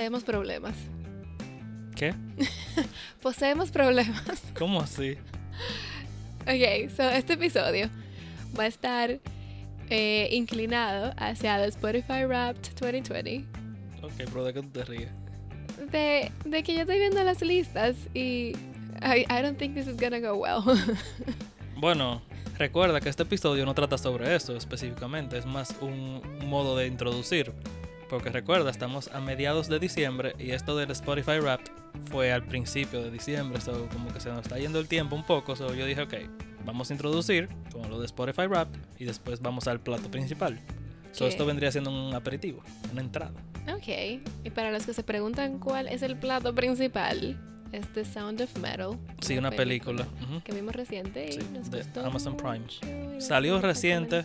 Poseemos problemas. ¿Qué? Poseemos problemas. ¿Cómo así? Ok, so este episodio va a estar eh, inclinado hacia el Spotify Wrapped 2020. Ok, pero ¿de qué tú te ríes? De, de que yo estoy viendo las listas y I, I don't think this is gonna go well. Bueno, recuerda que este episodio no trata sobre eso específicamente, es más un modo de introducir. Porque recuerda, estamos a mediados de diciembre y esto del Spotify Wrapped fue al principio de diciembre, so como que se nos está yendo el tiempo un poco, so yo dije, ok, vamos a introducir con lo de Spotify Wrapped y después vamos al plato principal. So esto vendría siendo un aperitivo, una entrada. ok, y para los que se preguntan cuál es el plato principal, es The Sound of Metal. Sí, una película. ujú. que vimos reciente y Sí, nos de gustó Amazon Prime. Salió reciente.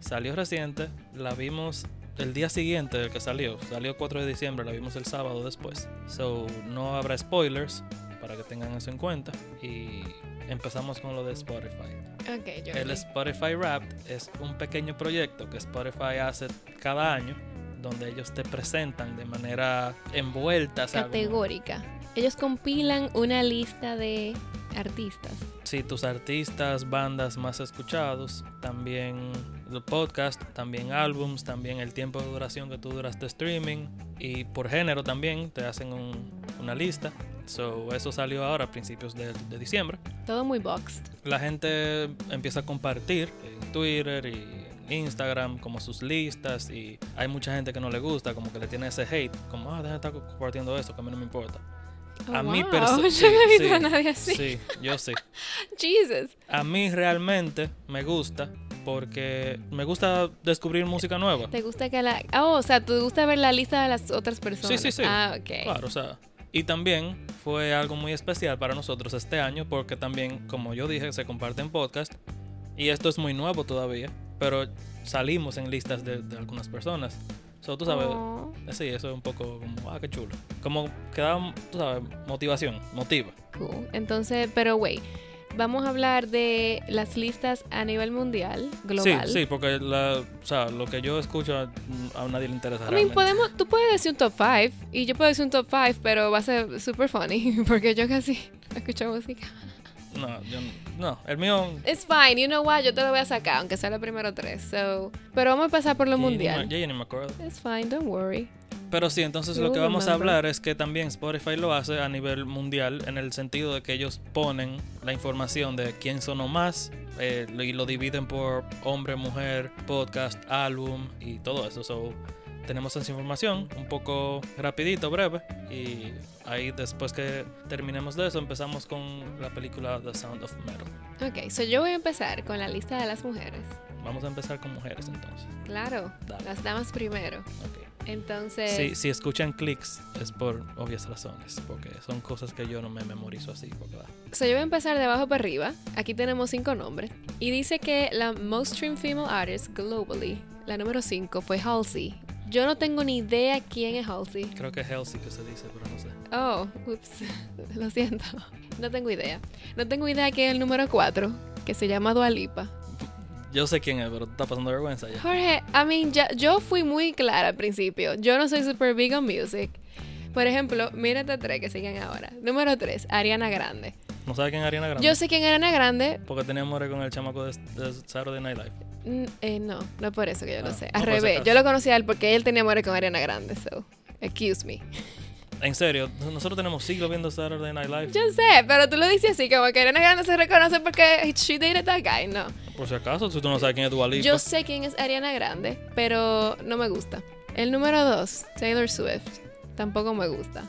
Salió reciente, la vimos el día siguiente del que salió. Salió 4 de diciembre, la vimos el sábado después. So, no habrá spoilers para que tengan eso en cuenta. Y empezamos con lo de Spotify. Ok, yo El Spotify Wrapped es un pequeño proyecto que Spotify hace cada año donde ellos te presentan de manera envuelta, categórica. Ellos compilan una lista de artistas. Sí, tus artistas, bandas más escuchados, también los podcasts, también álbums, también el tiempo de duración que tú duras de streaming y por género también te hacen un- una lista. So, eso salió ahora a principios de, de diciembre. Todo muy boxed. La gente empieza a compartir en Twitter y en Instagram como sus listas y hay mucha gente que no le gusta, como que le tiene ese hate, como, ah, deja de estar compartiendo eso, que a mí no me importa. Oh, a mí wow. perso- Yo sí, no he visto sí, a nadie así. Sí, yo sí. Jesus. A mí realmente me gusta porque me gusta descubrir música nueva. ¿Te gusta que la... Oh, o sea, ¿te gusta ver la lista de las otras personas? Sí, sí, sí. Ah, ok. Claro, o sea. Y también fue algo muy especial para nosotros este año porque también, como yo dije, se comparten podcast y esto es muy nuevo todavía, pero salimos en listas de, de algunas personas. So, tú sabes, Oh, sí, eso es un poco como, ah, qué chulo. Como que da, tú sabes, motivación, motiva. cool. Entonces, pero wait. Vamos a hablar de las listas a nivel mundial, global. Sí, sí, porque la, o sea, lo que yo escucho mm, a nadie le interesa. I mean, podemos, tú puedes decir un top 5 y yo puedo decir un top 5, pero va a ser super funny porque yo casi escucho música. No, yo no. No, el mío. It's fine, you know what, yo te lo voy a sacar, aunque sea los primeros tres. So, pero vamos a empezar por lo ya ni mundial. ya ni me acuerdo. It's fine, don't worry. Pero sí, entonces You lo que vamos a hablar es que también Spotify lo hace a nivel mundial en el sentido de que ellos ponen la información de quién sonó más eh, y lo dividen por hombre, mujer, podcast, álbum y todo eso. So, tenemos esa información un poco rapidito, breve y ahí después que terminemos de eso empezamos con la película The Sound of Metal. Ok, so yo voy a empezar con la lista de las mujeres. Vamos a empezar con mujeres entonces. Claro, Dale. las damas primero. Ok. Entonces, Si, si escuchan clics es por obvias razones, porque son cosas que yo no me memorizo así. Porque, so yo voy a empezar de abajo para arriba. Aquí tenemos cinco nombres. Y dice que la most streamed female artist globally, la número 5, fue Halsey. Yo no tengo ni idea quién es Halsey. creo que es Healthy que se dice, pero no sé. Oh, ups, lo siento. No tengo idea. No tengo idea quién es el número 4, que se llama Dualipa. Yo sé quién es, pero tú estás pasando vergüenza ya. Jorge, I mean, ya- yo fui muy clara al principio. Yo no soy super big on music. Por ejemplo, mírate tres que siguen ahora. Número 3, Ariana Grande. ¿No sabes quién es Ariana Grande? Yo sé quién es Ariana Grande. Porque tenía amores con el chamaco de, de Saturday Night Live. Eh, no, no por eso que yo lo Ah, sé. no Al si revés, yo lo conocí a él porque él tenía amores con Ariana Grande, so, excuse me. En serio, nosotros tenemos siglos viendo Saturday Night Live. Yo sé, pero tú lo dices así, como que Ariana Grande se reconoce porque she dated that guy, no. Por si acaso, si tú no sabes quién es Dua Lipa. Yo sé quién es Ariana Grande, pero no me gusta. El número 2, Taylor Swift. Tampoco me gusta.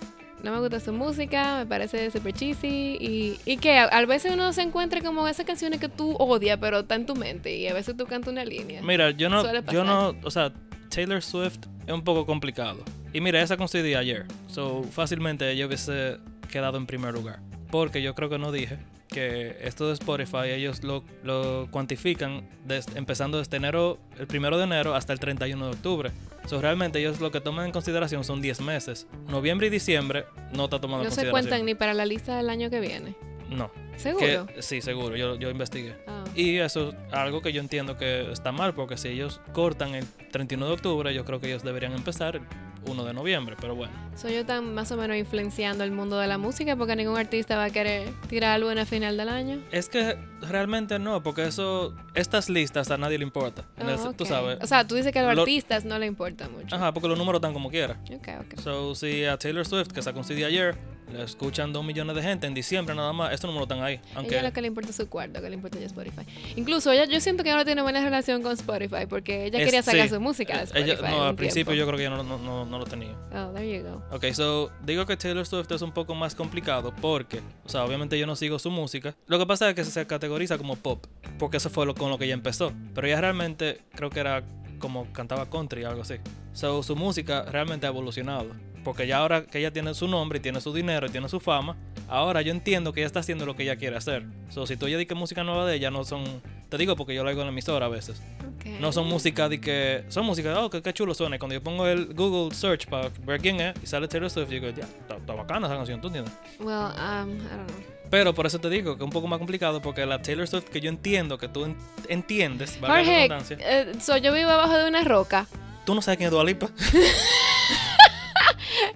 No me gusta su música, me parece super cheesy y, y que a, a veces uno se encuentra como esas canciones que tú odias, pero está en tu mente y a veces tú cantas una línea. Mira, yo no, yo no, o sea, Taylor Swift es un poco complicado. Y mira, esa coincidí ayer. So, fácilmente yo hubiese quedado en primer lugar. Porque yo creo que no dije que esto de Spotify ellos lo, lo cuantifican des- empezando desde enero, el primero de enero hasta el 31 de octubre. So, realmente ellos lo que toman en consideración son 10 meses. Noviembre y diciembre no está tomando No en se consideración. cuentan ni para la lista del año que viene. No. ¿Seguro? Que, sí, seguro. Yo, yo investigué. Ah. Y eso es algo que yo entiendo que está mal, porque si ellos cortan el 31 de octubre, yo creo que ellos deberían empezar 1 de noviembre, pero bueno. Soy yo tan más o menos influenciando el mundo de la música porque ningún artista va a querer tirar algo en el final del año. Es que realmente no, porque eso, estas listas a nadie le importa. El- Oh, Tú sabes. O sea, tú dices que a los Lo- artistas no le importa mucho. Ajá, porque los números están como quiera. Ok, ok. So, si a Taylor Swift, que sacó un CD ayer, le escuchan dos millones de gente en diciembre nada más, estos números están ahí. Ella Aunque lo que le importa es su cuarto, que le importa ya Spotify. Incluso ella, yo siento que no tiene buena relación con Spotify porque ella es- quería sacar sí, su música de Spotify. ella- no, al principio tiempo. yo creo que ella no, no, no, no lo tenía. Oh, there you go. Ok, so digo que Taylor Swift es un poco más complicado porque, o sea, obviamente yo no sigo su música. Lo que pasa es que se categoriza como pop, porque eso fue lo, con lo que ella empezó. Pero ella realmente creo que era como cantaba country o algo así. So su música realmente ha evolucionado. Porque ya ahora que ella tiene su nombre y tiene su dinero y tiene su fama, ahora yo entiendo que ella está haciendo lo que ella quiere hacer. So si tú ya di que música nueva de ella no son, te digo porque yo lo hago en la emisora a veces. Okay. No son música de que. Son música, oh, que qué chulo suena. Y cuando yo pongo el Google search para ver quién es y sale Taylor Swift, digo, ya, está, está bacana esa canción, ¿tú entiendes? Well, um, I don't know. Pero por eso te digo que es un poco más complicado porque la Taylor Swift que yo entiendo que tú en- entiendes, valga la Jorge, redundancia, eh, so yo vivo abajo de una roca. tú no sabes quién es Dua Lipa.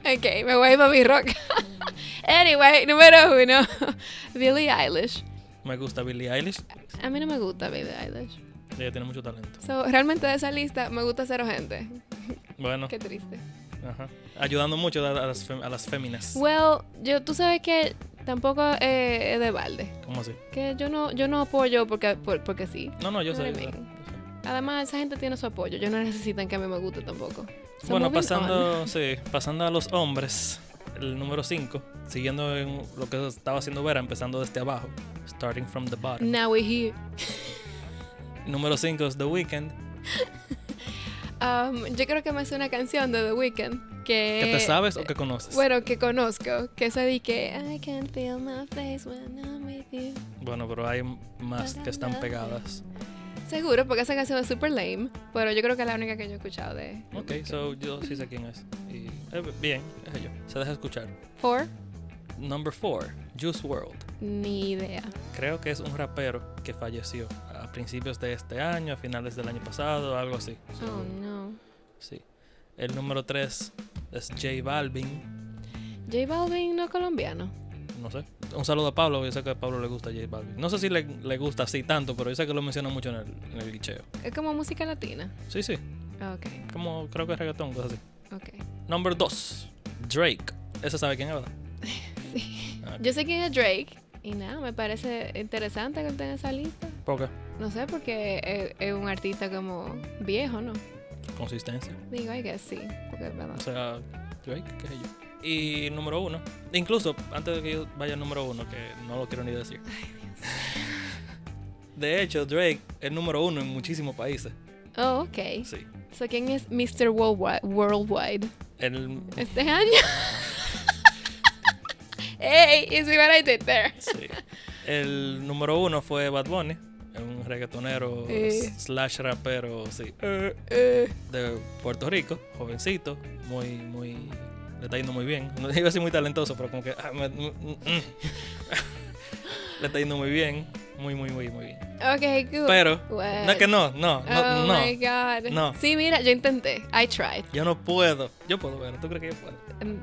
Ok, me voy para mi roca. anyway, número uno. Billie Eilish. Me gusta Billie Eilish, A mí no me gusta Billie Eilish. ella tiene mucho talento. So, realmente de esa lista me gusta cero gente. Bueno, Qué triste. ajá. ayudando mucho a, las, a las féminas. Well, yo, tú sabes que tampoco eh, es de balde. ¿Cómo así? Que yo no, yo no apoyo porque, por- porque sí. No, no, yo Know sé. Además, esa gente tiene su apoyo. Yo no necesitan que a mí me guste tampoco. So, Bueno, pasando, sí, pasando a los hombres, el número 5, siguiendo en lo que estaba haciendo Vera, empezando desde abajo, starting from the bottom. Now we're here. Número 5 es The Weeknd, Um, yo creo que me hace una canción de The Weeknd que... que te sabes o que conoces. Bueno, que conozco, que se di que I can feel my face when I'm with you. Bueno, pero hay más que están pegadas. Seguro, porque esa canción es super lame, pero yo creo que es la única que yo he escuchado de Ok, so yo sí sé quién es. Y, eh, bien, es yo. Se deja escuchar. Four, Number 4, Juice World. ni idea. Creo que es un rapero que falleció a principios de este año, a finales del año pasado, algo así. So, Oh no. Sí. El número 3 es J Balvin. J Balvin no es colombiano. No sé. Un saludo a Pablo. Yo sé que a Pablo le gusta J Balvin. No sé si le, le gusta así tanto, pero yo sé que lo menciona mucho en el, en el glitcheo. Es como música latina. Sí, sí. Ah, Ok, Como creo que es reggaetón, cosas así. ok. Number 2. Drake. Ese sabe quién es, ¿verdad? Sí. Ah, Yo sé quién es Drake y nada, me parece interesante que él tenga esa lista. ¿Por qué? No sé, porque es, es un artista como viejo, ¿no? Consistencia. Digo, I guess sí, porque verdad. O sea, Drake, qué sé yo. Y número 1. Incluso, antes de que yo vaya al número 1, que no lo quiero ni decir. De hecho, Drake es número 1 en muchísimos países. Oh, ok. Sí. So, ¿quién es Mr. Worldwide? Worldwide? El, Este año. hey, you see what I did there? Sí. El número uno fue Bad Bunny, un reggaetonero Eh. slash rapero, sí, eh, Eh, de Puerto Rico, jovencito, muy, muy, le está yendo muy bien. No iba a decir muy talentoso, pero como que ah, me- mm, mm, mm. le está yendo muy bien, muy, muy, muy, muy bien. ok, good. Pero What? no que no, no, no, oh no. my god. No. Sí, mira, yo intenté. I tried. Yo no puedo. Yo puedo ver. ¿Tú crees que yo puedo?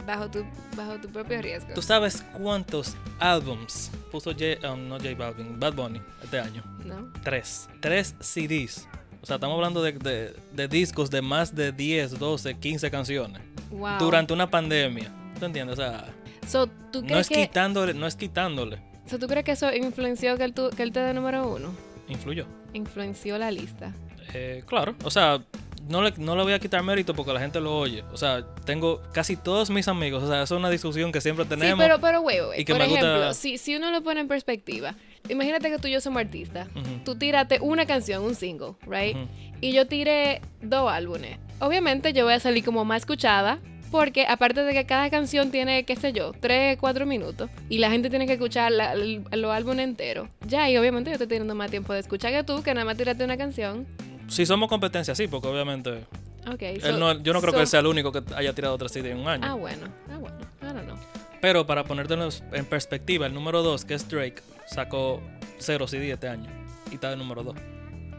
Bajo tu, bajo tu propio riesgo. ¿Tú sabes cuántos álbums puso J, um, no J Balvin, Bad Bunny este año? ¿No? Tres. Tres CDs. O sea, estamos hablando de, de- de discos de más de 10, 12, 15 canciones. Wow. Durante una pandemia. ¿Tú entiendes? O sea, So, ¿tú no crees es que, quitándole, no es quitándole. so, ¿tú crees que eso influenció que él, tu- que él te dé número uno? Influyó. Influenció la lista. Eh, claro. O sea, no le, no le voy a quitar mérito porque la gente lo oye. O sea, tengo casi todos mis amigos. O sea, eso es una discusión que siempre tenemos. Sí, pero, pero, güey, güey. Por gusta- ejemplo, si, si uno lo pone en perspectiva, imagínate que tú y yo somos artistas. Tú tírate una canción, un single, right? Y yo tiré dos álbumes. Obviamente yo voy a salir como más escuchada. Porque aparte de que cada canción tiene, qué sé yo, tres, cuatro minutos. Y la gente tiene que escuchar la- el- los álbumes enteros. Ya, y obviamente yo estoy teniendo más tiempo de escuchar que tú, que nada más tiraste una canción. Si somos competencia, sí, porque obviamente. Ok. él so- no- yo no creo so- que él sea el único que haya tirado otra CD en un año. Ah, bueno. Ah, bueno. I don't know. Pero para ponértelos en perspectiva, el número 2, que es Drake, sacó cero CD este año. Y está de número 2.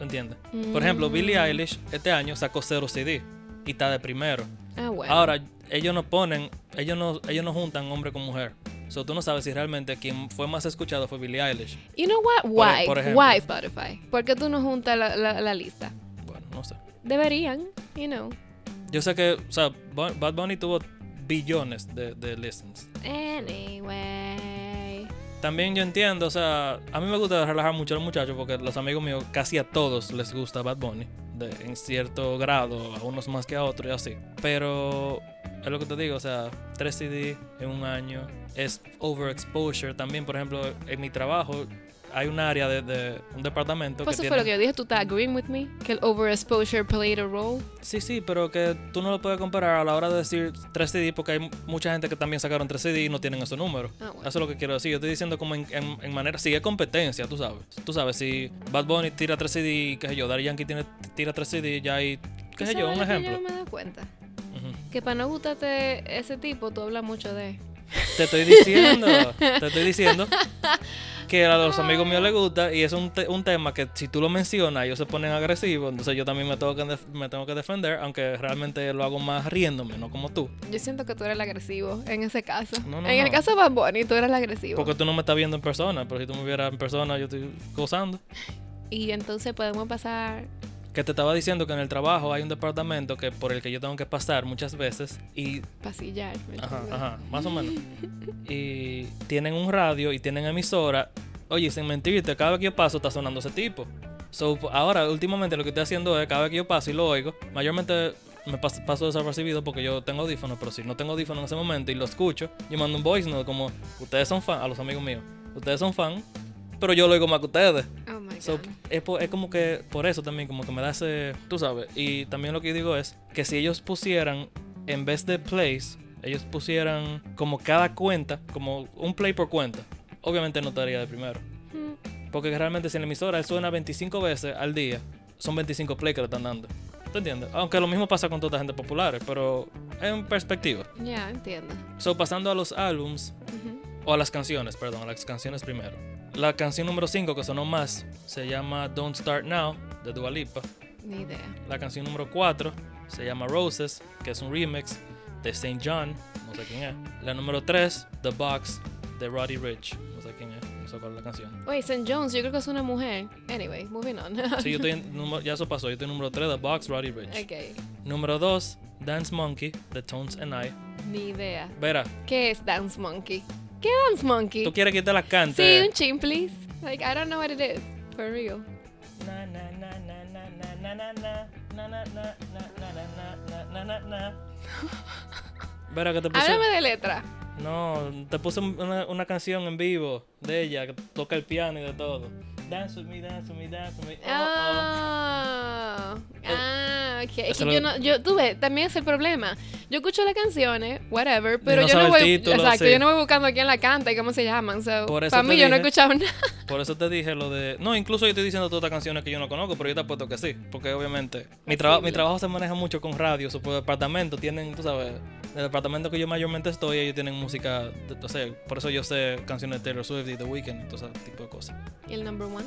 ¿Tú entiendes? Por ejemplo, Mm. Billie Eilish este año sacó cero CD. y está de primero. Ah, bueno. Ahora, ellos no ponen, ellos no, ellos no juntan hombre con mujer. So, tú no sabes si realmente quien fue más escuchado fue Billie Eilish. You know what? Why? por. Why Spotify? ¿Por qué tú no juntas la, la, la lista? Bueno, no sé. Deberían, you know. Yo sé que, o sea, Bad Bunny tuvo billones de, de listens. Anyway. También yo entiendo, o sea, a mí me gusta relajar mucho a los muchachos porque los amigos míos, casi a todos les gusta Bad Bunny, de, en cierto grado, a unos más que a otros y así. Pero es lo que te digo, o sea, 3 CD en un año es overexposure. También, por ejemplo, en mi trabajo hay un área de, de un departamento Pues que eso fue lo que yo dije. ¿Tú estás agreeing with me? Que el overexposure played a role. Sí, sí, pero que tú no lo puedes comparar a la hora de decir 3 CD porque hay mucha gente que también sacaron 3 CD y no tienen ese número. Ah, bueno. Eso es lo que quiero decir. Yo estoy diciendo como en, en- en manera... Sí, es competencia, tú sabes. Tú sabes, si Bad Bunny tira 3 CD, qué sé yo, Daddy Yankee tiene, tira 3 CD, ya hay... Qué sé ¿Tú yo, un ejemplo. Yo me dado cuenta. Que para no gustarte ese tipo, tú hablas mucho de. Te estoy diciendo, te estoy diciendo que a los amigos míos les gusta y es un, te- un tema que si tú lo mencionas ellos se ponen agresivos, entonces yo también me tengo que, me tengo que defender, aunque realmente lo hago más riéndome, no como tú. Yo siento que tú eres el agresivo en ese caso. No, no, en el caso de Bad Bunny, tú eres el agresivo. Porque tú no me estás viendo en persona, pero si tú me vieras en persona yo estoy gozando. Y entonces podemos pasar. Que te estaba diciendo que en el trabajo hay un departamento que por el que yo tengo que pasar muchas veces y Pasillar. ¿me Ajá, ajá, más o menos. Y tienen un radio y tienen emisora. Oye, sin mentirte, cada vez que yo paso está sonando ese tipo. So, ahora, últimamente lo que estoy haciendo es, cada vez que yo paso y lo oigo, mayormente me pas- paso desapercibido porque yo tengo audífonos, pero si no tengo audífonos en ese momento y lo escucho, yo mando un voice note como, ustedes son fan, a los amigos míos, ustedes son fan, pero yo lo oigo más que ustedes. So, es, es como que por eso también, como que me da ese. Tú sabes. Y también lo que digo es que si ellos pusieran, en vez de plays, ellos pusieran como cada cuenta, como un play por cuenta, obviamente no estaría de primero. Mm, Porque realmente si en la emisora suena 25 veces al día, son 25 plays que le están dando. ¿Tú entiendes? Aunque lo mismo pasa con toda gente popular, pero en perspectiva. Ya, entiendo. So, pasando a los álbums, Ujú. o a las canciones, perdón, a las canciones primero. La canción número 5 que sonó más se llama Don't Start Now de Dua Lipa. Ni idea. La canción número 4 se llama Roses, que es un remix de St. John, no sé quién es. La número 3, The Box de Roddy Rich, no sé quién es, no sé cuál es la canción. Oye, St. Jones, yo creo que es una mujer. Anyway, moving on. Sí, yo estoy en número- ya eso pasó, yo estoy en número 3, The Box, Roddy Rich. ok. Número 2, Dance Monkey de Tones and I. Ni idea. Verá, ¿Qué es Dance Monkey? ¿Qué Dance Monkey? tú quieres que te la cante. Sí, un chin, please. Like, I don't know what it is. For real. Na, na, na, na, na, na, na, na, na, na, na, na, na, na, na, na, na. Verá que te puse. Háblame de letra. No, te puse una, una canción en vivo de ella que toca el piano y de todo. Dance with me, dance with me, dance with me. Oh, oh. Ah, ah, ok. Es que lo- yo no, yo tuve, también es el problema. Yo escucho las canciones, whatever, pero no yo no voy, título, exacto, sí. yo no voy buscando quién la canta y cómo se llaman. So, para mí yo no he dije- escuchado nada. Por eso te dije lo de. No, incluso yo estoy diciendo todas estas canciones que yo no conozco, pero yo te apuesto que sí. Porque obviamente mi, traba- mi trabajo se maneja mucho con radio. Su departamento tienen, tú sabes, el departamento que yo mayormente estoy, ellos tienen música. o sea, por eso yo sé canciones de Taylor Swift y The Weeknd, todo ese tipo de cosas. ¿Y el number one?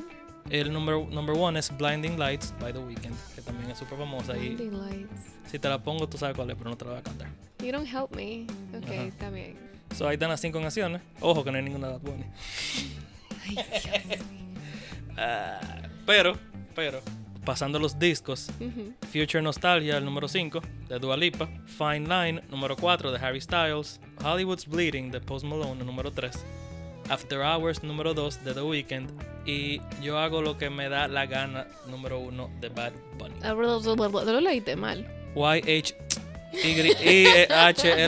El number, number one es Blinding Lights by The Weeknd, que también es súper famosa. Y Blinding Lights. si te la pongo, tú sabes cuál es, pero no te la voy a cantar. You don't help me. Ok, Ajá. está bien. So ahí están las cinco canciones. Ojo que no hay ninguna de Bad Bunny. Ay, Dios. Ah, pero, pero, pasando los discos. Future Nostalgia, el número 5, de Dua Lipa. Fine Line, número 4, de Harry Styles. Hollywood's Bleeding, de Post Malone, el número 3. After Hours, número 2, de The Weeknd. Y Yo hago lo que me da la gana, número 1, de Bad Bunny. Ah, bla, bla, bla, bla, Lo leíste mal.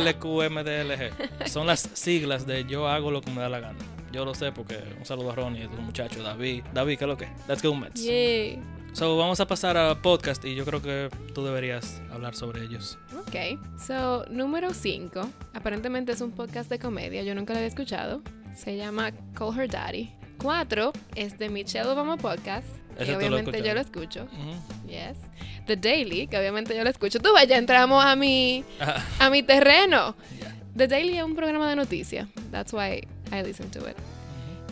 Y-H-Y-H-L-Q-M-D-L-G. Son las siglas de Yo hago lo que me da la gana. Yo lo sé porque un saludo a Ronnie, a tu muchacho David. David, ¿qué es lo que? Let's go Mets. Yay. So, vamos a pasar a podcast y yo creo que tú deberías hablar sobre ellos. Ok. So, número 5. Aparentemente es un podcast de comedia. Yo nunca lo había escuchado. Se llama Call Her Daddy. 4 es de Michelle Obama Podcast. Que tú lo obviamente yo lo escucho. Ujú. Yes. The Daily, que obviamente yo lo escucho. Tú vaya, entramos a mi, Ah, a mi terreno. ya. The Daily es un programa de noticias. That's why I listen to it.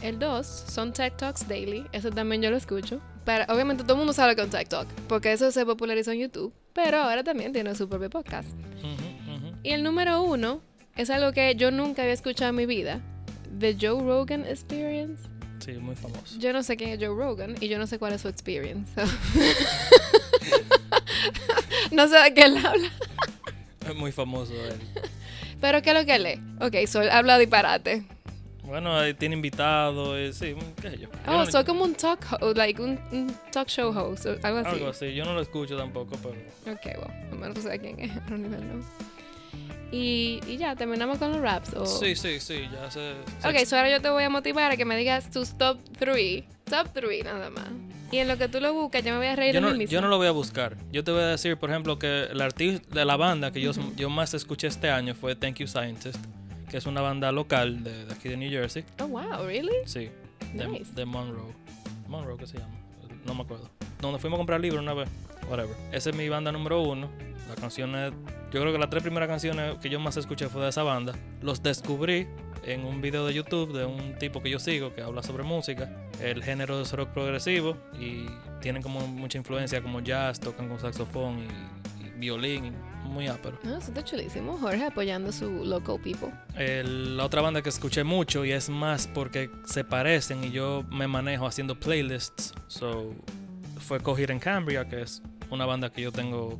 El 2 son Tech Talks Daily. Eso también yo lo escucho. Pero obviamente todo el mundo sabe con Tech Talk. Porque eso se popularizó en YouTube. pero ahora también tiene su propio podcast. Y el número uno es algo que yo nunca había escuchado en mi vida. The Joe Rogan Experience. Sí, muy famoso. Yo no sé quién es Joe Rogan y yo no sé cuál es su experience. so. no sé de qué él habla. Es muy famoso él. Pero ¿qué es lo que lee? Ok, so él habla disparate. Bueno, tiene invitados, y sí, qué sé yo. Yo Oh, no- soy como un talk ho- like un, un talk show host, algo así. Algo así, yo no lo escucho tampoco, pero... Ok, bueno, al menos tú sabes quién es, I don't even know. Y, y ya, terminamos con los raps. O... Sí, sí, sí, ya sé. Ok, so ahora yo te voy a motivar a que me digas tus top 3. Top 3 nada más. Y en lo que tú lo buscas, yo me voy a reír yo de no, mí misma. yo no lo voy a buscar. Yo te voy a decir, por ejemplo, que el artista de la banda que yo, yo más escuché este año fue Thank You Scientist, que es una banda local de, de aquí de New Jersey. Oh, wow, really? Sí, de, Nice. de Monroe. Monroe, ¿qué se llama? No me acuerdo. Donde fuimos a comprar libros una vez. Whatever. Esa es mi banda número uno. Las canciones, yo creo que las tres primeras canciones que yo más escuché fue de esa banda. Los descubrí en un video de YouTube de un tipo que yo sigo que habla sobre música. El género es rock progresivo y tienen como mucha influencia como jazz, tocan con saxofón y, y violín, muy ápero. No, eso está chulísimo. Jorge apoyando su local people. El- la otra banda que escuché mucho y es más porque se parecen y yo me manejo haciendo playlists. So, fue Coger en Cambria, que es una banda que yo tengo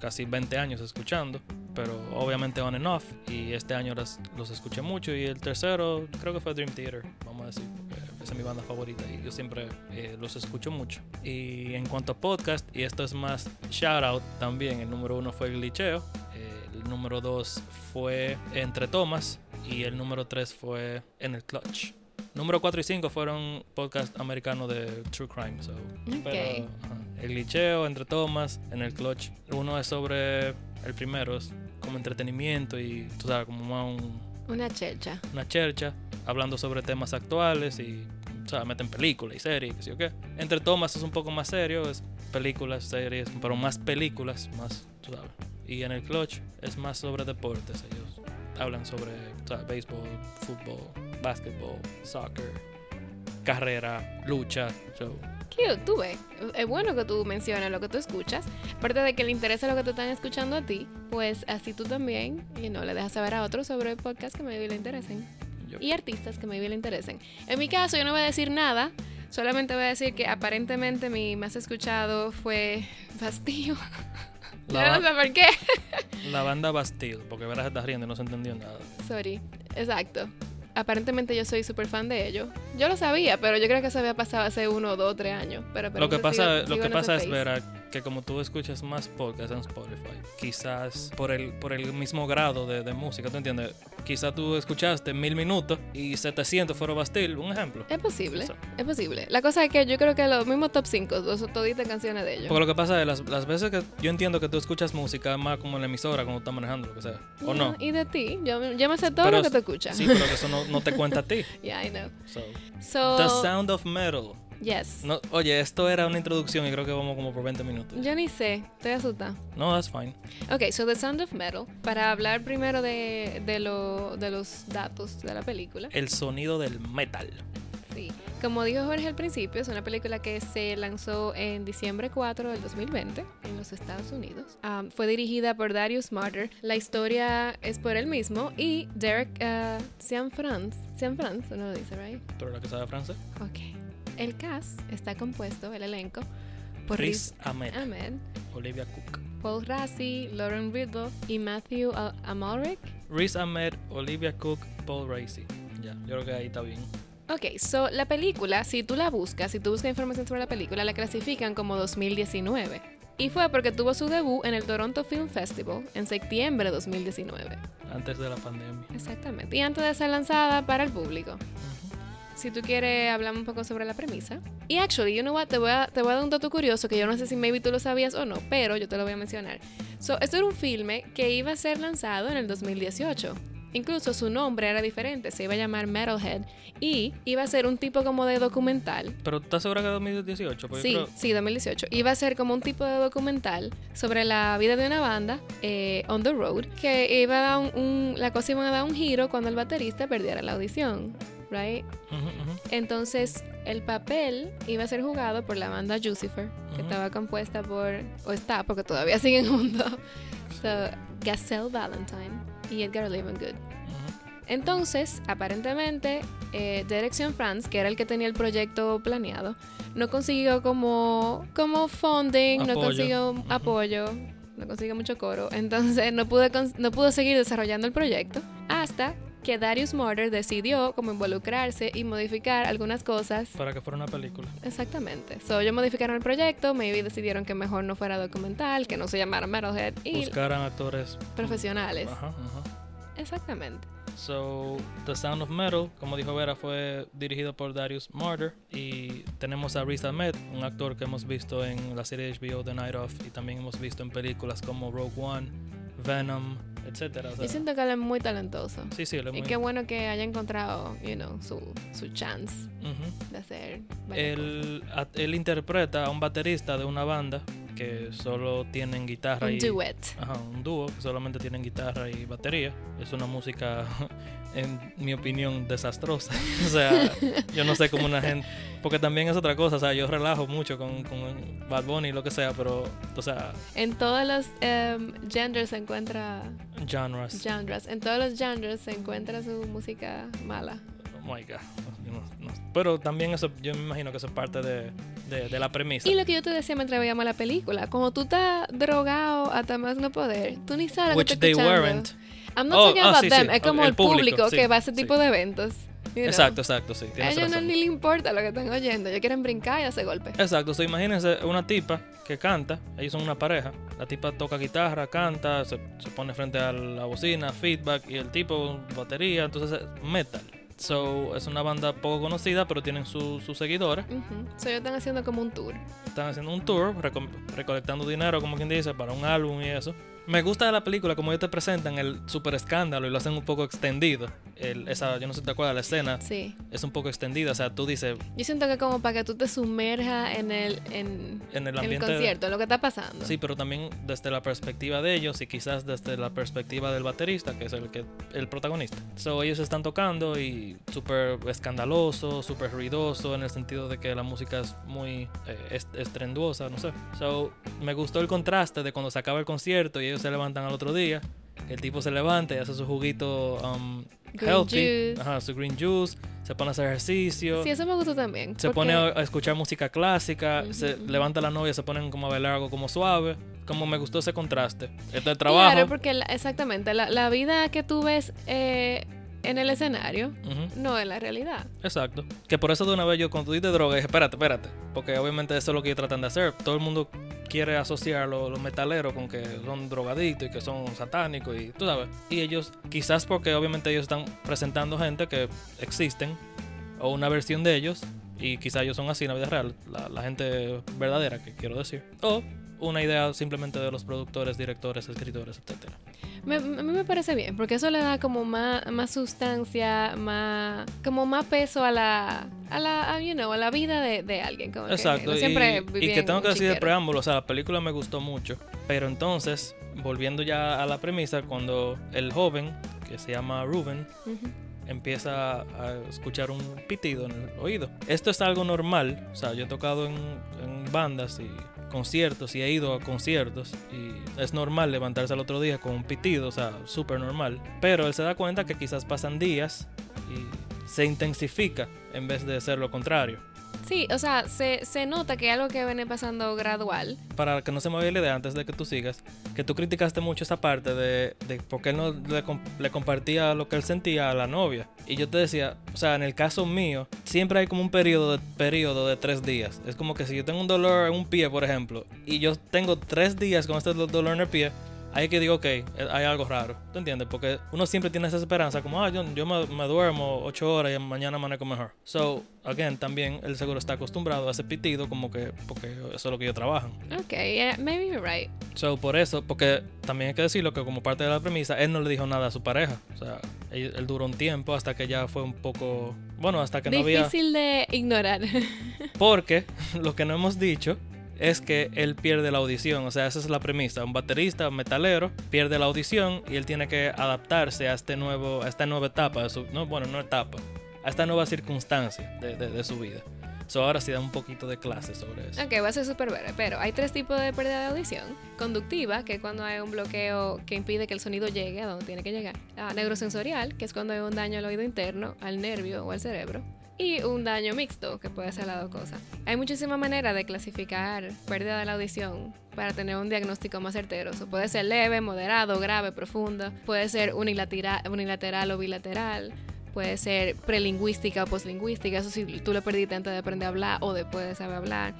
casi 20 años escuchando, pero obviamente on and off. Y este año los, los escuché mucho. Y el tercero, creo que fue Dream Theater, vamos a decir, porque esa es mi banda favorita y yo siempre eh, los escucho mucho. Y en cuanto a podcast, y esto es más shout out también, el número uno fue Glitcheo. eh, el número dos fue Entre Tomas y el número tres fue En el Clutch. Número 4 y 5 fueron podcast americanos de True Crime. So. Ok. Pero, ajá, el glitcheo, entre tomas, en el clutch. Uno es sobre. El primero es como entretenimiento y, tú sabes, como más un- Una chelcha. una chercha, hablando sobre temas actuales y, o sea, meten películas y series, qué sé yo qué. Entre tomas es un poco más serio, es películas, series, pero más películas, más, tú sabes. Y en el clutch es más sobre deportes. Ellos hablan sobre, o sea, béisbol, fútbol, básquetbol, soccer, carrera, lucha. So, Cute, tú ves. Es bueno que tú menciones lo que tú escuchas. Aparte de que le interesa lo que te están escuchando a ti, pues así tú también, y no le dejas saber a otros sobre podcasts que maybe le interesen. Y artistas que maybe le interesen. En mi caso, yo no voy a decir nada. Solamente voy a decir que aparentemente mi más escuchado fue Bastillo. La, Yo no sé por qué. la banda Bastille, porque verás estás riendo y no se entendió nada. Sorry. Exacto. Aparentemente yo soy súper fan de ellos. Yo lo sabía, pero yo creo que eso había pasado hace uno, dos, tres años. Pero, Lo que pasa, sigo lo que pasa es, phase. Que como tú escuchas más podcasts en Spotify, quizás por el, por el mismo grado de, de música, ¿tú entiendes? Quizás tú escuchaste mil minutos y 700 fueron Bastille, un ejemplo. Es posible, es posible. La cosa es que yo creo que los mismos top 5 son toditas canciones de ellos. Porque lo que pasa es, las, las veces que yo entiendo que tú escuchas música más como en la emisora cuando estás manejando, lo que sea, o no. Y de ti, yo, yo me sé todo Pero lo que tú escuchas. Sí, pero eso no, no te cuenta a ti. yeah, I know. So, So, The Sound of Metal. Yes. No, oye, esto era una introducción y creo que vamos como por 20 minutos. Yo ni sé, estoy asustada. No, that's fine. Ok, so The Sound of Metal. Para hablar primero de, de, lo, de los datos de la película. El sonido del metal. Sí. Como dijo Jorge al principio, es una película que se lanzó en diciembre 4 del 2020 en los Estados Unidos. Um, fue dirigida por Darius Martyr. La historia es por él mismo y Derek uh, Cianfrance. Cianfrance, uno lo dice, right? Pero la que sabe francés. Ok. El cast está compuesto, el elenco, por Riz Riz Ahmed. Ahmed, Olivia Cook. Paul Rassi, Lauren Riddle y Matthew Al- Amalric. Riz Ahmed, Olivia Cook, Paul Racy. Ya, yo creo que ahí está bien. Ok, so la película, si tú la buscas, si tú buscas información sobre la película, la clasifican como 2019. Y fue porque tuvo su debut en el Toronto Film Festival en septiembre de 2019. Antes de la pandemia. Exactamente. Y antes de ser lanzada para el público. Si tú quieres, hablamos un poco sobre la premisa. Y actually, you know what, te voy, a, te voy a dar un dato curioso que yo no sé si maybe tú lo sabías o no, pero yo te lo voy a mencionar. So, esto era un filme que iba a ser lanzado en el 2018. Incluso su nombre era diferente, se iba a llamar Metalhead y iba a ser un tipo como de documental. Pero ¿tú estás segura que es 2018? Porque Sí, creo- sí, 2018. Iba a ser como un tipo de documental sobre la vida de una banda, eh, On the Road, que iba a dar un, un- la cosa iba a dar un giro cuando el baterista perdiera la audición. Right? Entonces, el papel iba a ser jugado por la banda Lucifer, que estaba compuesta por, o está, porque todavía siguen juntos, so, Gazelle Valentine y Edgar Levengood. Entonces, aparentemente, eh, Direction France, que era el que tenía el proyecto planeado, no consiguió como, como funding, no consiguió apoyo, no consiguió mucho coro. Entonces, no pudo, no pudo seguir desarrollando el proyecto hasta que Darius Morder decidió como involucrarse y modificar algunas cosas. Para que fuera una película. Exactamente. So, ellos modificaron el proyecto, maybe decidieron que mejor no fuera documental, que no se llamara Metalhead y Buscaran actores profesionales. Ajá, ajá. Exactamente. So, The Sound of Metal, como dijo Vera, fue dirigido por Darius Marder. Y tenemos a Riz Ahmed, un actor que hemos visto en la serie HBO The Night Of y también hemos visto en películas como Rogue One, Venom, etc. Yo siento que él es muy talentoso. sí, sí, él es Y muy... qué bueno que haya encontrado, you know, su, su chance de hacer él, a- él interpreta a un baterista de una banda que solo tienen guitarra Un y... duet. Ajá, un dúo que solamente tienen guitarra y batería. Es una música, en mi opinión, desastrosa. o sea, yo no sé cómo una gente... Porque también es otra cosa, o sea, yo relajo mucho con, con Bad Bunny y lo que sea, pero, o sea, En todos los em, genres se encuentra genres. genres. En todos los genres se encuentra su música mala. Oh my God. yo no- no- Pero también eso, yo me imagino que eso es parte de, de, de la premisa. Y lo que yo te decía mientras veíamos la película, como tú estás drogado hasta más no poder, tú ni sabes que estás they escuchando. weren't. I'm not Oh, talking ah, about sí, them, sí. es como El el, público, público, sí, que va a ese tipo de eventos. you know. Exacto, exacto, sí. A ellos no ni le importa lo que están oyendo, ellos quieren brincar y hacer golpes. Exacto, so, imagínense una tipa que canta, ellos son una pareja, la tipa toca guitarra, canta, se, se pone frente a la bocina, feedback, y el tipo batería, entonces es metal. So, es una banda poco conocida, pero tienen su- sus seguidores. Ujú. So, ellos están haciendo como un tour. Están haciendo un tour, reco- recolectando dinero, como quien dice, para un álbum y eso. Me gusta de la película como ellos te presentan el super escándalo y lo hacen un poco extendido. El- esa, yo no sé si te acuerdas, la escena Sí. es un poco extendida. O sea, tú dices, Yo siento que como para que tú te sumerjas en el, en, en el en el ambiente... concierto, en lo que está pasando. Sí, pero también desde la perspectiva de ellos y quizás desde la perspectiva del baterista, que es el que el protagonista. So, ellos están tocando y súper escandaloso, súper ruidoso en el sentido de que la música es muy eh, est- estrenduosa, no sé. So, me gustó el contraste de cuando se acaba el concierto y ellos se levantan al otro día. El tipo se levanta y hace su juguito um, Green healthy, juice. ajá, su green juice, se pone a hacer ejercicio. Sí, eso me gustó también. Se porque- pone a, escuchar música clásica, se levanta la novia, se ponen como a bailar algo como suave. Como me gustó ese contraste. Este trabajo. Claro, porque la- exactamente, la, la vida que tú ves eh, en el escenario no es la realidad. Exacto. Que por eso de una vez yo cuando dices droga dije, espérate, espérate. Porque obviamente eso es lo que ellos tratan de hacer. Todo el mundo quiere asociar a los, los metaleros con que son drogadictos y que son satánicos y tú sabes. Y ellos, quizás porque obviamente ellos están presentando gente que existen o una versión de ellos y quizás ellos son así en la vida real, la, la gente verdadera que quiero decir. O una idea simplemente de los productores, directores, escritores, etcétera. Me, a mí me parece bien, porque eso le da como más, más sustancia, más, como más peso a la, a la, a, you know, a la vida de, de alguien. Como que Exacto, no siempre y que tengo que decir chiquero. preámbulo, o sea, la película me gustó mucho, pero entonces, volviendo ya a la premisa, cuando el joven, que se llama Ruben, empieza a escuchar un pitido en el oído. Esto es algo normal, o sea, yo he tocado en, en bandas y conciertos y he ido a conciertos y es normal levantarse al otro día con un pitido, o sea, súper normal. Pero él se da cuenta que quizás pasan días y se intensifica en vez de ser lo contrario. Sí, o sea, se, se nota que es algo que viene pasando gradual. para que no se me vaya la idea antes de que tú sigas, que tú criticaste mucho esa parte de, de por qué él no le, le compartía lo que él sentía a la novia. Y yo te decía, o sea, en el caso mío, siempre hay como un periodo de, periodo de tres días. Es como que si yo tengo un dolor en un pie, por ejemplo, y yo tengo tres días con este do- dolor en el pie, ahí que digo, ok, eh, hay algo raro. ¿Tú entiendes? Porque uno siempre tiene esa esperanza, como, ah, yo, yo me, me duermo ocho horas y mañana amanezco mejor. So, again, también el seguro está acostumbrado a ese pitido, como que, porque eso es lo que ellos trabajan. Ok, yeah, maybe you're right. So, por eso, porque también hay que decirlo que como parte de la premisa, él no le dijo nada a su pareja. O sea, él, él duró un tiempo hasta que ya fue un poco... Bueno, hasta que no había... Difícil de ignorar. Porque lo que no hemos dicho es que él pierde la audición. O sea, esa es la premisa. Un baterista, un metalero, pierde la audición y él tiene que adaptarse a, este nuevo, a esta nueva etapa. de su- no, bueno, no etapa. a esta nueva circunstancia de, de- su vida. So, ahora sí da un poquito de clase sobre eso. Ok, va a ser súper breve, pero hay tres tipos de pérdida de audición. Conductiva, que es cuando hay un bloqueo que impide que el sonido llegue a donde tiene que llegar. Ah, neurosensorial, que es cuando hay un daño al oído interno, al nervio o al cerebro. Y un daño mixto, que puede ser las dos cosas. Hay muchísimas maneras de clasificar pérdida de la audición para tener un diagnóstico más certero. Puede ser leve, moderado, grave, profunda. Puede ser unilatera- unilateral o bilateral. Puede ser prelingüística o poslingüística. Eso si tú lo perdiste antes de aprender a hablar o después de saber hablar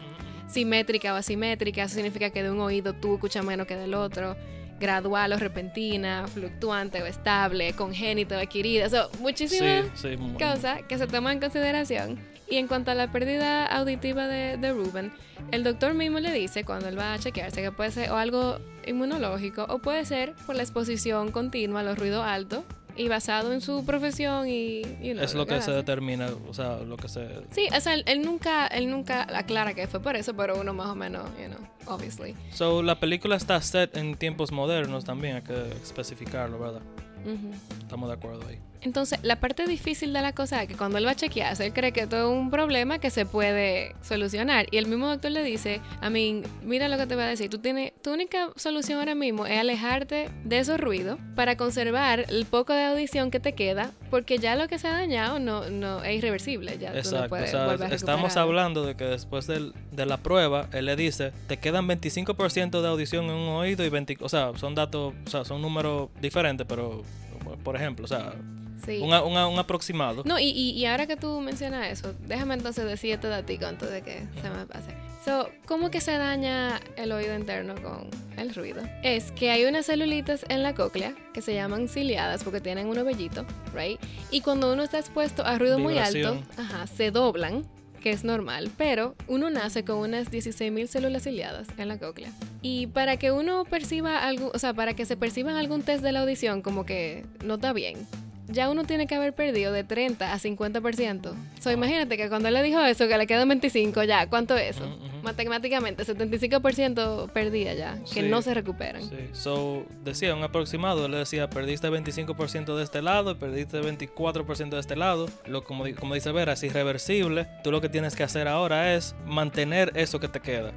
simétrica o asimétrica, eso significa que de un oído tú escuchas menos que del otro, gradual o repentina, fluctuante o estable, congénito o adquirida, so, muchísimas Sí, cosas que se toman en consideración. Y en cuanto a la pérdida auditiva de, de Ruben, el doctor mismo le dice cuando él va a chequearse que puede ser o algo inmunológico o puede ser por la exposición continua a los ruidos altos y basado en su profesión y es lo que se hace. determina, o sea, lo que se... Sí, o sea, él, nunca, él nunca aclara que fue por eso, pero uno más o menos, you know, obviously. So, la película está set en tiempos modernos también, hay que especificarlo, ¿verdad? Ujú. Estamos de acuerdo ahí. Entonces, la parte difícil de la cosa es que cuando él va a chequearse, él cree que todo es un problema que se puede solucionar. Y el mismo doctor le dice, a mí, mira lo que te voy a decir, tú tienes, tu única solución ahora mismo es alejarte de esos ruidos para conservar el poco de audición que te queda, porque ya lo que se ha dañado no, no es irreversible, ya tú no Exacto, o puedes sea, volver a estamos hablando de que después del- de la prueba, él le dice, te quedan 25% de audición en un oído y 20, o sea, son datos, o sea, son números diferentes, pero, por ejemplo, o sea, Sí. un, aproximado. No, y, y, y ahora que tú mencionas eso, déjame entonces decir este datico antes de que se me pase. So, ¿cómo que se daña el oído interno con el ruido? Es que hay unas celulitas en la cóclea que se llaman ciliadas porque tienen un ovellito, right? Y cuando uno está expuesto a ruido muy alto, Vibración. ajá, se doblan, que es normal, pero uno nace con unas 16.000 células ciliadas en la cóclea. Y para que uno perciba algo, o sea, para que se perciba en algún test de la audición como que no está bien, ya uno tiene que haber perdido de 30 a 50%. So, imagínate que cuando él le dijo eso, que le quedan 25 ya, ¿cuánto es eso? Ujú, ujú. Matemáticamente, 75% perdida ya, que Sí. no se recuperan. Sí, so, decía un aproximado, él le decía, perdiste 25% de este lado, perdiste 24% de este lado, lo, como, como dice Vera, es irreversible, tú lo que tienes que hacer ahora es mantener eso que te queda.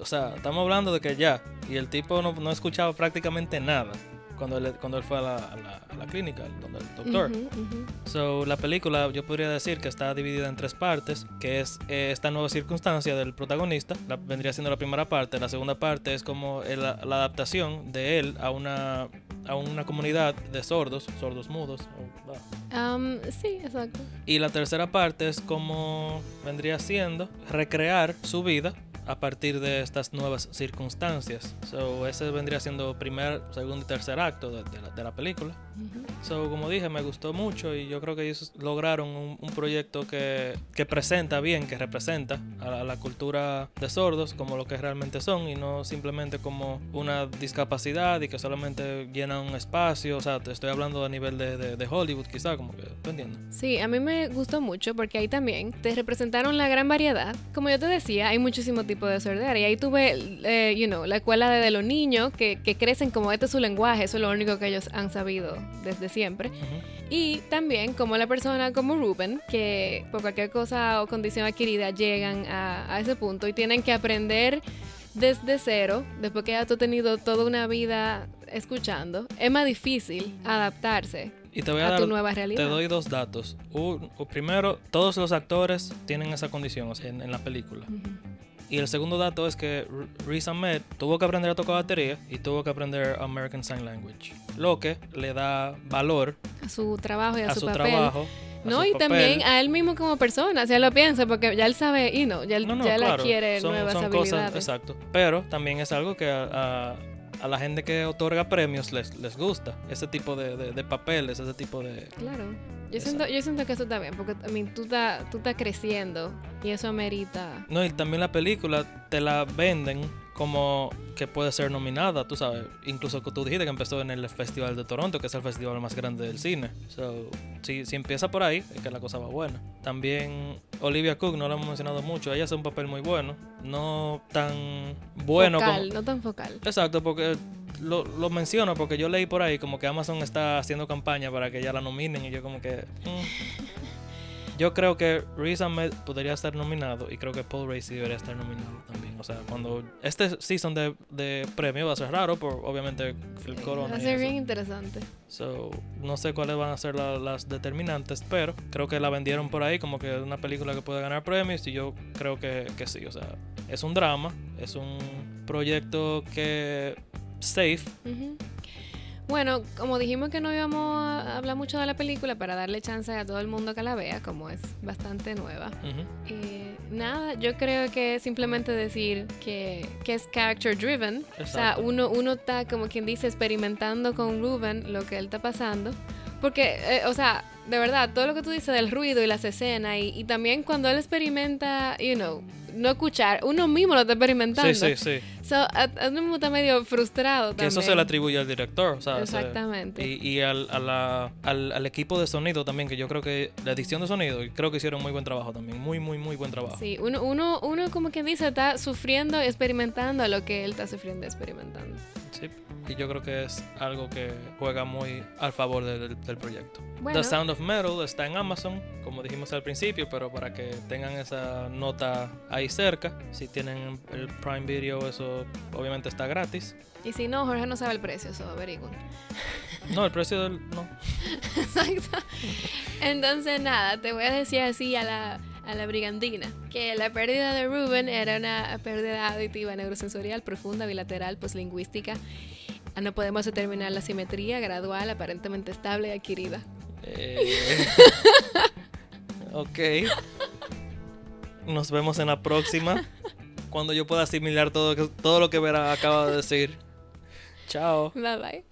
O sea, estamos hablando de que ya, y el tipo no, no escuchaba prácticamente nada cuando él, cuando él fue a la, a la- a la clínica, donde el doctor. Ujú, ujú. So, la película yo podría decir que está dividida en tres partes, que es eh, esta nueva circunstancia del protagonista, la, vendría siendo la primera parte, la segunda parte es como el- la, la adaptación de él a una, a una comunidad de sordos, sordos mudos. Um, sí, exacto. y la tercera parte es como vendría siendo recrear su vida a partir de estas nuevas circunstancias. So, ese vendría siendo primer, segundo y tercer acto de, de la, de la película. So, como dije, me gustó mucho y yo creo que ellos lograron un, proyecto que, que presenta bien, que representa a la, cultura de sordos como lo que realmente son y no simplemente como una discapacidad y que solamente llenan un espacio. O sea, te estoy hablando a nivel de, de- Hollywood, quizá, como que, ¿tú entiendes? Sí, a mí me gustó mucho porque ahí también te representaron la gran variedad. Como yo te decía, hay muchísimos tipos de sordera y ahí tuve, eh, you know, la escuela de, de los niños que, que crecen como este es su lenguaje, eso es lo único que ellos han sabido desde siempre. Ujú. Y también como la persona como Ruben, que por cualquier cosa o condición adquirida llegan a, a ese punto y tienen que aprender desde cero, después que ya tú has tenido toda una vida escuchando, es más difícil adaptarse Y te voy a, a dar, tu nueva te realidad. doy dos datos. Un- un- primero, todos los actores tienen esa condición o sea, en, en la película. Ujú. Y el segundo dato es que Riz Ahmed tuvo que aprender a tocar batería y tuvo que aprender American Sign Language, lo que le da valor a su trabajo y a, a su, su papel. trabajo. a No, y papel. también a él mismo como persona, si él lo piensa, porque ya él sabe, y no, ya él, No, no, ya claro, adquiere son- nuevas son habilidades. Cosas, exacto. Pero también es algo que a, a- a la gente que otorga premios les, les gusta. Ese tipo de, de- de papeles, ese tipo de... Claro. Yo siento, yo siento que eso está bien, porque I mean, tú estás tú estás creciendo y eso amerita. No, y también la película te la venden como que puede ser nominada, tú sabes. Incluso que tú dijiste que empezó en el Festival de Toronto, que es el festival más grande del cine. So, si, si empieza por ahí, es que la cosa va buena. También Olivia Cook, no la hemos mencionado mucho, ella hace un papel muy bueno. No tan bueno focal, como... no tan focal. Exacto, porque lo, lo menciono porque yo leí por ahí como que Amazon está haciendo campaña para que ella la nominen y yo como que... mm, Yo creo que Riz Ahmed podría estar nominado y creo que Paul Racy debería estar nominado también. O sea, cuando este season de, de premio va a ser raro, por obviamente el corona. Va a ser bien interesante. So, no sé cuáles van a ser la- las determinantes, pero creo que la vendieron por ahí como que es una película que puede ganar premios y yo creo que, que sí. O sea, es un drama, es un proyecto que safe. Ujú. Bueno, como dijimos que no íbamos a hablar mucho de la película para darle chance a todo el mundo que la vea, como es bastante nueva. Ujú. Eh, nada, yo creo que simplemente decir que, que es character driven. O sea, Exacto. uno, uno está como quien dice experimentando con Ruben lo que él está pasando. Porque, eh, o sea, de verdad, todo lo que tú dices del ruido y las escenas y, y también cuando él experimenta, you know, no escuchar, uno mismo lo está experimentando. Sí, sí, sí. So, uno mismo está medio frustrado Que también. eso se le atribuye al director, o sea, se- Exactamente. y, y al, a la- al, al equipo de sonido también, que yo creo que la edición de sonido, creo que hicieron muy buen trabajo también, muy, muy, muy buen trabajo. Sí, uno, uno, uno como quien dice está sufriendo y experimentando lo que él está sufriendo y experimentando. Sí, y yo creo que es algo que juega muy al favor del, del proyecto. Bueno. The Sound of Metal está en Amazon, como dijimos al principio, pero para que tengan esa nota ahí cerca, si tienen el Prime Video, eso obviamente está gratis. Y si no, Jorge no sabe el precio, eso averigüen. No, el precio del... No. Exacto. Entonces, nada, te voy a decir así a la, a la brigandina que la pérdida de Ruben era una pérdida auditiva neurosensorial profunda, bilateral, poslingüística. Ah, No podemos determinar la simetría gradual, aparentemente estable y adquirida. Eh, ok. Nos vemos en la próxima. Cuando yo pueda asimilar todo, todo lo que Vera acaba de decir. Chao. Bye bye.